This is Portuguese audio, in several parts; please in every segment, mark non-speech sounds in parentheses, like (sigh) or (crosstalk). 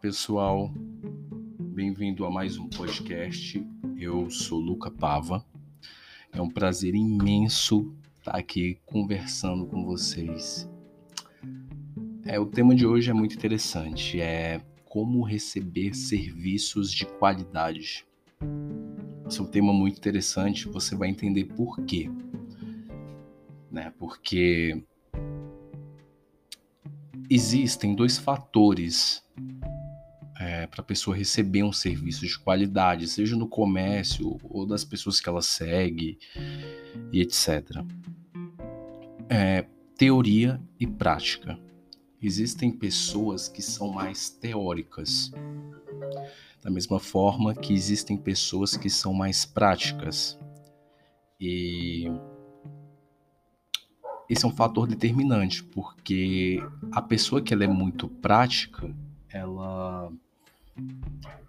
pessoal, bem-vindo a mais um podcast. Eu sou Luca Pava. É um prazer imenso estar aqui conversando com vocês. É, o tema de hoje é muito interessante, é como receber serviços de qualidade. Esse é um tema muito interessante, você vai entender por quê. Né? Porque existem dois fatores é, para a pessoa receber um serviço de qualidade, seja no comércio ou das pessoas que ela segue e etc. É, teoria e prática. Existem pessoas que são mais teóricas, da mesma forma que existem pessoas que são mais práticas. E esse é um fator determinante, porque a pessoa que ela é muito prática, ela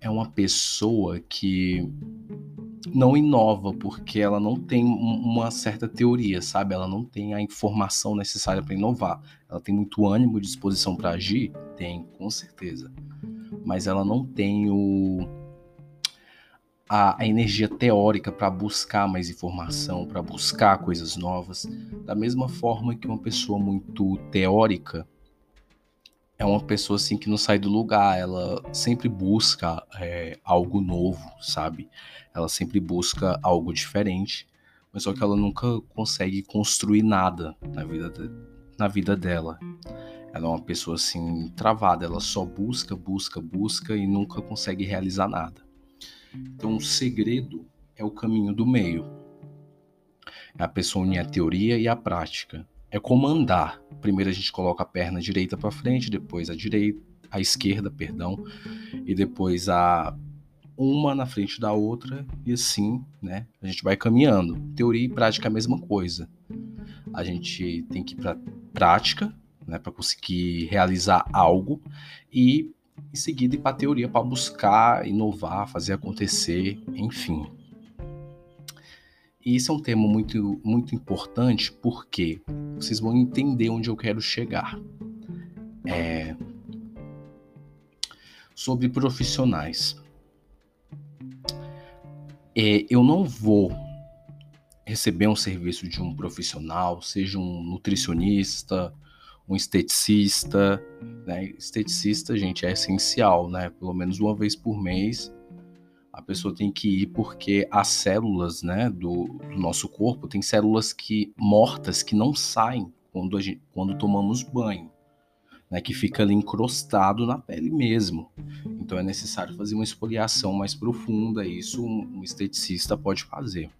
é uma pessoa que não inova porque ela não tem uma certa teoria, sabe? Ela não tem a informação necessária para inovar. Ela tem muito ânimo e disposição para agir? Tem, com certeza. Mas ela não tem o a, a energia teórica para buscar mais informação, para buscar coisas novas, da mesma forma que uma pessoa muito teórica é uma pessoa assim que não sai do lugar, ela sempre busca é, algo novo, sabe? Ela sempre busca algo diferente, mas só que ela nunca consegue construir nada na vida, de, na vida dela. Ela é uma pessoa assim travada, ela só busca, busca, busca e nunca consegue realizar nada. Então, o segredo é o caminho do meio. É a pessoa unir a teoria e a prática. É como andar. Primeiro a gente coloca a perna direita para frente, depois a direita, a esquerda, perdão, e depois a uma na frente da outra e assim, né? A gente vai caminhando. Teoria e prática é a mesma coisa. A gente tem que ir para prática, né, para conseguir realizar algo e em seguida ir para teoria para buscar inovar, fazer acontecer, enfim. E isso é um tema muito, muito importante porque vocês vão entender onde eu quero chegar. É... Sobre profissionais. É, eu não vou receber um serviço de um profissional, seja um nutricionista, um esteticista, né? Esteticista, gente, é essencial, né? Pelo menos uma vez por mês a pessoa tem que ir porque as células, né, do, do nosso corpo tem células que mortas que não saem quando, gente, quando tomamos banho, né, que fica ali encrostado na pele mesmo. Então é necessário fazer uma esfoliação mais profunda. Isso um, um esteticista pode fazer.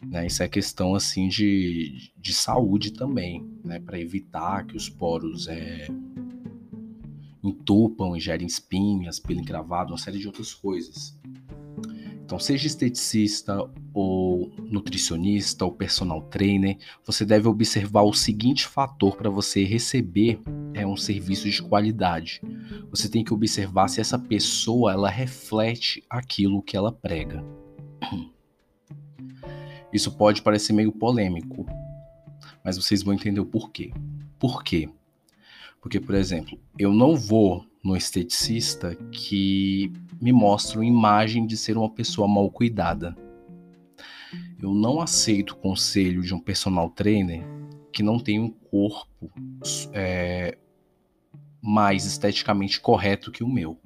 Né? Isso é questão assim de, de saúde também, né? Para evitar que os poros é, entupam e gerem espinhas, pelo encravado, uma série de outras coisas. Então, seja esteticista ou nutricionista ou personal trainer, você deve observar o seguinte fator para você receber é um serviço de qualidade. Você tem que observar se essa pessoa ela reflete aquilo que ela prega. (clears throat) Isso pode parecer meio polêmico, mas vocês vão entender o porquê. Por quê? Porque, por exemplo, eu não vou no esteticista que me mostra uma imagem de ser uma pessoa mal cuidada. Eu não aceito o conselho de um personal trainer que não tem um corpo é, mais esteticamente correto que o meu.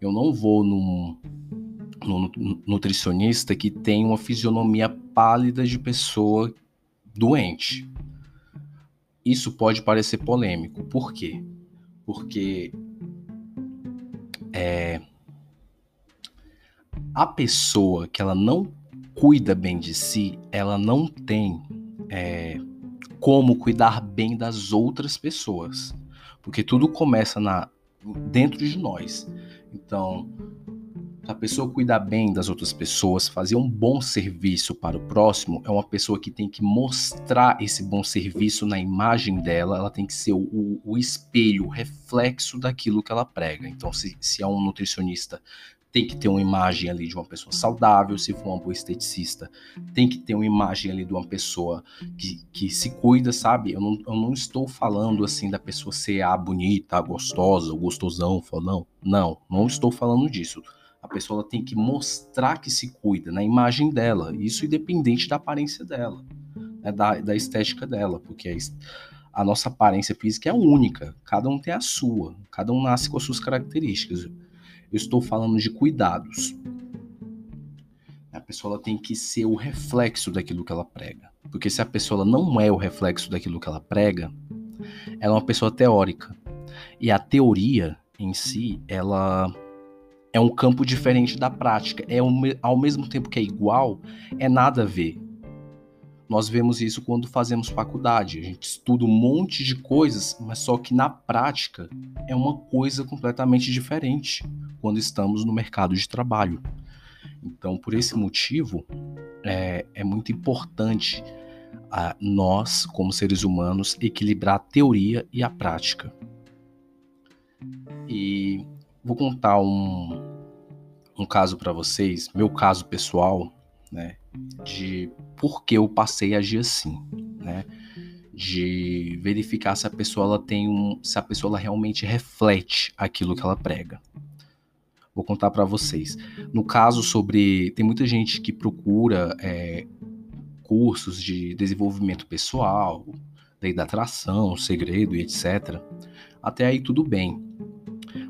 Eu não vou num no nutricionista que tem uma fisionomia pálida de pessoa doente. Isso pode parecer polêmico. Por quê? Porque é, a pessoa que ela não cuida bem de si, ela não tem é, como cuidar bem das outras pessoas. Porque tudo começa na, dentro de nós. Então, a pessoa cuidar bem das outras pessoas, fazer um bom serviço para o próximo, é uma pessoa que tem que mostrar esse bom serviço na imagem dela, ela tem que ser o, o espelho, o reflexo daquilo que ela prega. Então, se, se é um nutricionista tem que ter uma imagem ali de uma pessoa saudável, se for uma boa esteticista, tem que ter uma imagem ali de uma pessoa que, que se cuida, sabe? Eu não, eu não estou falando assim da pessoa ser a bonita, a gostosa, o gostosão, falando, não, não estou falando disso. A pessoa tem que mostrar que se cuida na imagem dela, isso independente da aparência dela, né, da, da estética dela, porque a, nossa aparência física é única, cada um tem a sua, cada um nasce com as suas características. Eu estou falando de cuidados. A pessoa tem que ser o reflexo daquilo que ela prega. Porque se a pessoa não é o reflexo daquilo que ela prega, ela é uma pessoa teórica. E a teoria em si, ela é um campo diferente da prática. É um, ao mesmo tempo que é igual, é nada a ver. Nós vemos isso quando fazemos faculdade. A gente estuda um monte de coisas, mas só que na prática é uma coisa completamente diferente quando estamos no mercado de trabalho. Então, por esse motivo, é, é muito importante a nós, como seres humanos, equilibrar a teoria e a prática. E vou contar um, um caso para vocês, meu caso pessoal, né? de por que eu passei a agir assim, né? De verificar se a pessoa ela tem um, se a pessoa ela realmente reflete aquilo que ela prega. Vou contar para vocês. No caso sobre, tem muita gente que procura é, cursos de desenvolvimento pessoal, lei da atração, segredo e etc. Até aí tudo bem.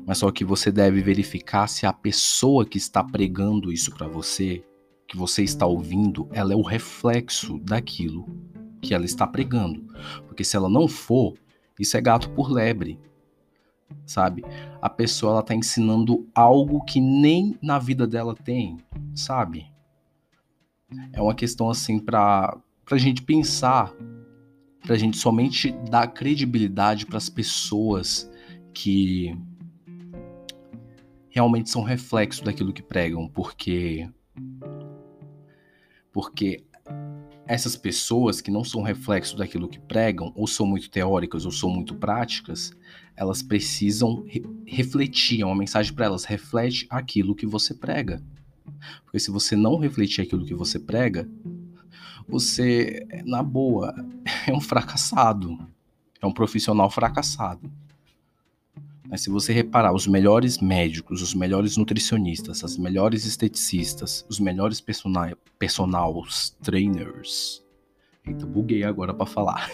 Mas só que você deve verificar se a pessoa que está pregando isso para você que você está ouvindo, ela é o reflexo daquilo que ela está pregando. Porque se ela não for, isso é gato por lebre. Sabe? A pessoa ela está ensinando algo que nem na vida dela tem, sabe? É uma questão assim para a gente pensar, para a gente somente dar credibilidade para as pessoas que realmente são reflexo daquilo que pregam, porque porque essas pessoas que não são reflexo daquilo que pregam, ou são muito teóricas ou são muito práticas, elas precisam re refletir, é uma mensagem para elas, reflete aquilo que você prega. Porque se você não refletir aquilo que você prega, você, na boa, (laughs) é um fracassado. É um profissional fracassado. Mas se você reparar, os melhores médicos, os melhores nutricionistas, as melhores esteticistas, os melhores personal, personals trainers, eita, buguei agora para falar.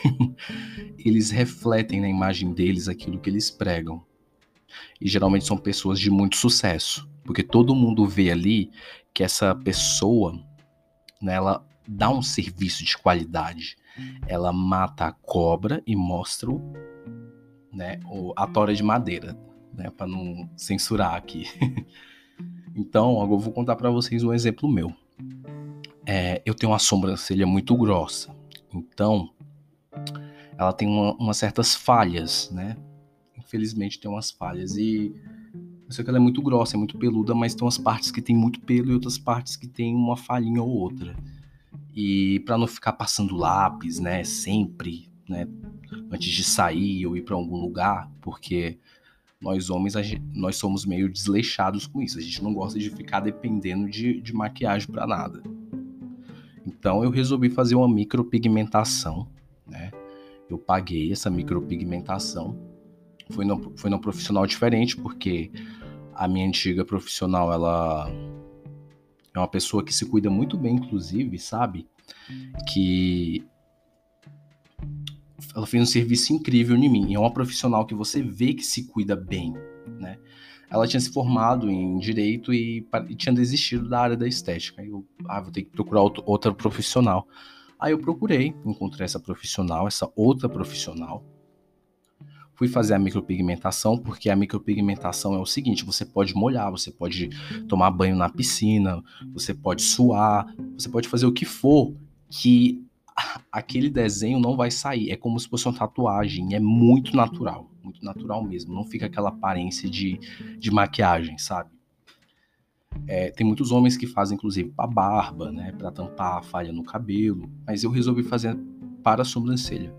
(laughs) eles refletem na imagem deles aquilo que eles pregam. E geralmente são pessoas de muito sucesso, porque todo mundo vê ali que essa pessoa, né, ela dá um serviço de qualidade. Ela mata a cobra e mostra o né, a tora de madeira, né, para não censurar aqui. (laughs) então, agora eu vou contar para vocês um exemplo meu. É, eu tenho uma sobrancelha muito grossa, então ela tem uma, umas certas falhas, né? Infelizmente tem umas falhas e eu sei que ela é muito grossa, é muito peluda, mas tem umas partes que tem muito pelo e outras partes que tem uma falhinha ou outra. E para não ficar passando lápis, né, sempre, né, antes de sair ou ir para algum lugar, porque nós homens gente, nós somos meio desleixados com isso. A gente não gosta de ficar dependendo de, de maquiagem para nada. Então eu resolvi fazer uma micropigmentação, né? Eu paguei essa micropigmentação. Foi no, foi num profissional diferente, porque a minha antiga profissional, ela é uma pessoa que se cuida muito bem, inclusive, sabe? Que ela fez um serviço incrível em mim. É uma profissional que você vê que se cuida bem, né? Ela tinha se formado em direito e, e tinha desistido da área da estética. Aí eu, ah, vou ter que procurar outro, outra profissional. Aí eu procurei, encontrei essa profissional, essa outra profissional. Fui fazer a micropigmentação, porque a micropigmentação é o seguinte: você pode molhar, você pode tomar banho na piscina, você pode suar, você pode fazer o que for que aquele desenho não vai sair. É como se fosse uma tatuagem. É muito natural. Muito natural mesmo. Não fica aquela aparência de, de maquiagem, sabe? É, tem muitos homens que fazem, inclusive, para barba, né? Para tampar a falha no cabelo. Mas eu resolvi fazer para a sobrancelha.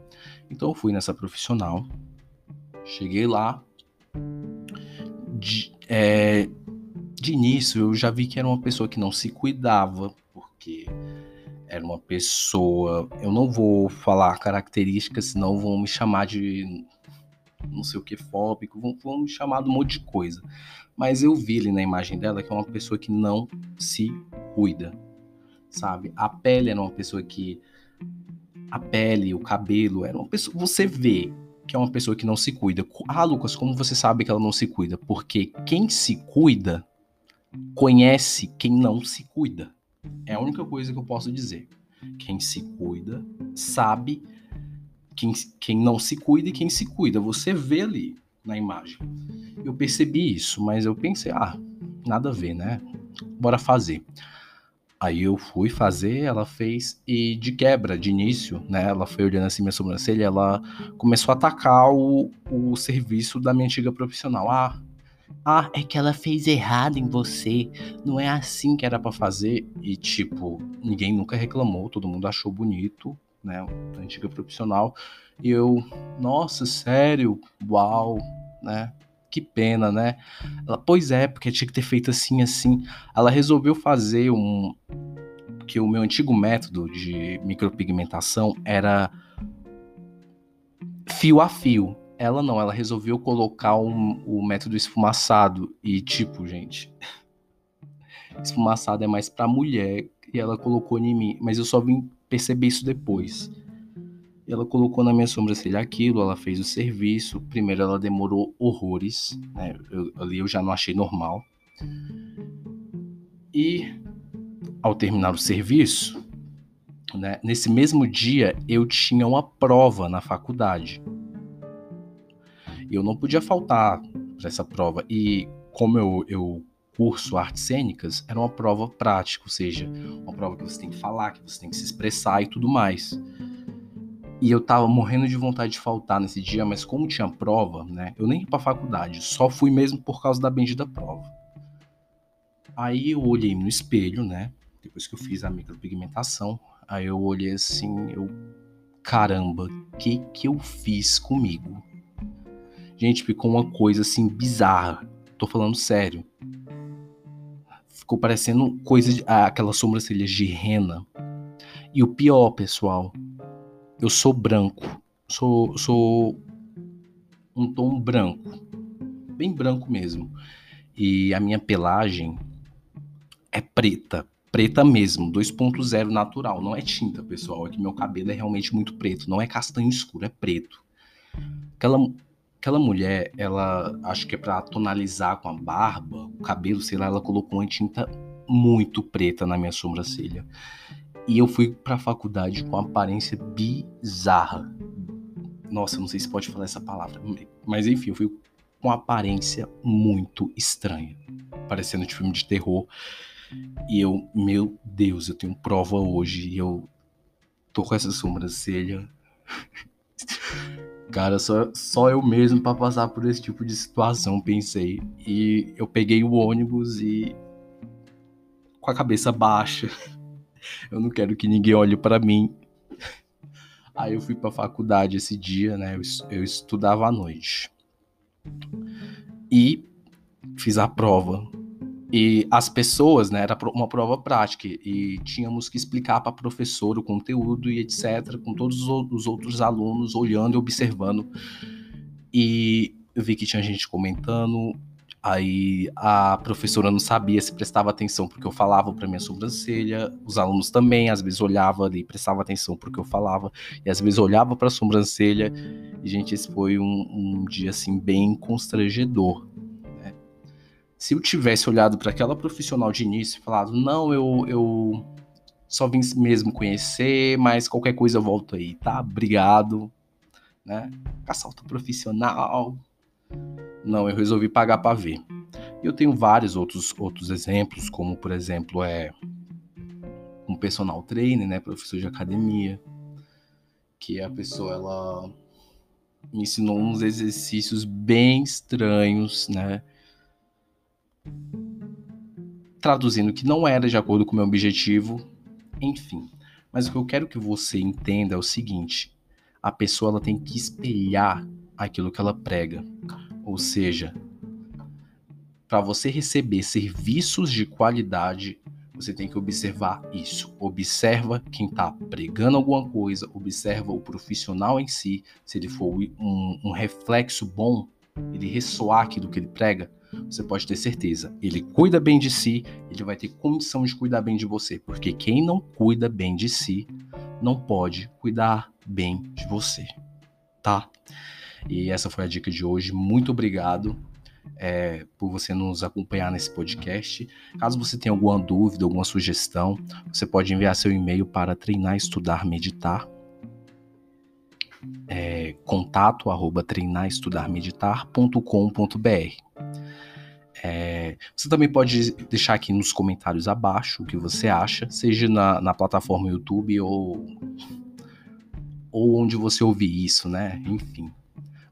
Então eu fui nessa profissional. Cheguei lá. De, é, de início eu já vi que era uma pessoa que não se cuidava, porque era uma pessoa. Eu não vou falar características, senão vão me chamar de não sei o que fóbico, vão, vão me chamar de um monte de coisa. Mas eu vi ali na imagem dela que é uma pessoa que não se cuida, sabe? A pele era uma pessoa que. A pele, o cabelo, era uma pessoa. Você vê que é uma pessoa que não se cuida. Ah, Lucas, como você sabe que ela não se cuida? Porque quem se cuida conhece quem não se cuida. É a única coisa que eu posso dizer. Quem se cuida sabe quem, quem não se cuida e quem se cuida. Você vê ali na imagem. Eu percebi isso, mas eu pensei, ah, nada a ver, né? Bora fazer. Aí eu fui fazer, ela fez, e de quebra, de início, né? Ela foi olhando assim minha sobrancelha, ela começou a atacar o, o serviço da minha antiga profissional. Ah, ah, é que ela fez errado em você. Não é assim que era para fazer. E, tipo, ninguém nunca reclamou, todo mundo achou bonito, né? Antiga profissional. E eu, nossa, sério, uau, né? que pena, né? Ela, pois é, porque tinha que ter feito assim, assim. Ela resolveu fazer um. Que o meu antigo método de micropigmentação era fio a fio. Ela não, ela resolveu colocar um, o método esfumaçado. E, tipo, gente. (laughs) Esfumaçado é mais pra mulher. E ela colocou em mim. Mas eu só vim perceber isso depois ela colocou na minha sobrancelha aquilo, ela fez o serviço. Primeiro ela demorou horrores, né? Eu, ali eu já não achei normal. E ao terminar o serviço, né, nesse mesmo dia eu tinha uma prova na faculdade. E eu não podia faltar para essa prova. E como eu, eu curso artes cênicas, era uma prova prática, ou seja, uma prova que você tem que falar, que você tem que se expressar e tudo mais. E eu tava morrendo de vontade de faltar nesse dia, mas como tinha prova, né? Eu nem ia pra faculdade, só fui mesmo por causa da bendita prova. Aí eu olhei no espelho, né? Depois que eu fiz a micropigmentação, aí eu olhei assim, eu caramba, que que eu fiz comigo? Gente, ficou uma coisa assim bizarra. Tô falando sério. Ficou parecendo coisa de, ah, aquelas sobrancelhas de rena. E o pior, pessoal, eu sou branco. Sou, sou um tom branco. Bem branco mesmo. E a minha pelagem é preta. Preta mesmo, 2.0 natural. Não é tinta, pessoal. É que meu cabelo é realmente muito preto. Não é castanho escuro, é preto. Aquela, aquela mulher, ela acho que é para tonalizar com a barba, o cabelo, sei lá, ela colocou uma tinta muito preta na minha sobrancelha. E eu fui pra faculdade com aparência bizarra. Nossa, não sei se pode falar essa palavra. Mas enfim, eu fui com aparência muito estranha. Parecendo de filme de terror. E eu, meu Deus, eu tenho prova hoje. E eu tô com essa sobrancelha. (laughs) Cara, só, só eu mesmo para passar por esse tipo de situação, pensei. E eu peguei o ônibus e. com a cabeça baixa (laughs) eu não quero que ninguém olhe para mim. Aí eu fui para a faculdade esse dia, né? Eu, eu estudava à noite. E fiz a prova. E as pessoas, né, era uma prova prática e tínhamos que explicar para a professora o conteúdo e etc, com todos os outros alunos olhando e observando. E eu vi que tinha gente comentando, Aí a professora não sabia se prestava atenção porque eu falava para minha sobrancelha, os alunos também às vezes olhavam ali, prestava atenção porque eu falava, e às vezes olhava para a sobrancelha. E gente, esse foi um, um dia assim bem constrangedor. Se eu tivesse olhado para aquela profissional de início e falado, não, eu, eu só vim mesmo conhecer, mas qualquer coisa eu volto aí, tá? Obrigado, né? Outro profissional, não, eu resolvi pagar para ver. Eu tenho vários outros, outros exemplos, como por exemplo é um personal trainer, né, professor de academia, que a pessoa ela me ensinou uns exercícios bem estranhos, né? Traduzindo que não era de acordo com o meu objetivo, enfim. Mas o que eu quero que você entenda é o seguinte: a pessoa ela tem que espelhar aquilo que ela prega. Ou seja, para você receber serviços de qualidade, você tem que observar isso. Observa quem está pregando alguma coisa, observa o profissional em si, se ele for um, um reflexo bom, ele ressoar aquilo que ele prega, você pode ter certeza, ele cuida bem de si, ele vai ter condição de cuidar bem de você, porque quem não cuida bem de si não pode cuidar bem de você, tá? E essa foi a dica de hoje. Muito obrigado é, por você nos acompanhar nesse podcast. Caso você tenha alguma dúvida, alguma sugestão, você pode enviar seu e-mail para treinar, estudar, meditar. É, contato arroba treinarestudarmeditar.com.br é, você também pode deixar aqui nos comentários abaixo o que você acha, seja na, na plataforma YouTube ou, ou onde você ouvir isso, né? Enfim,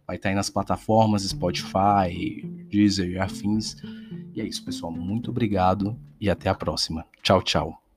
vai estar aí nas plataformas Spotify, Deezer e afins. E é isso, pessoal. Muito obrigado e até a próxima. Tchau, tchau.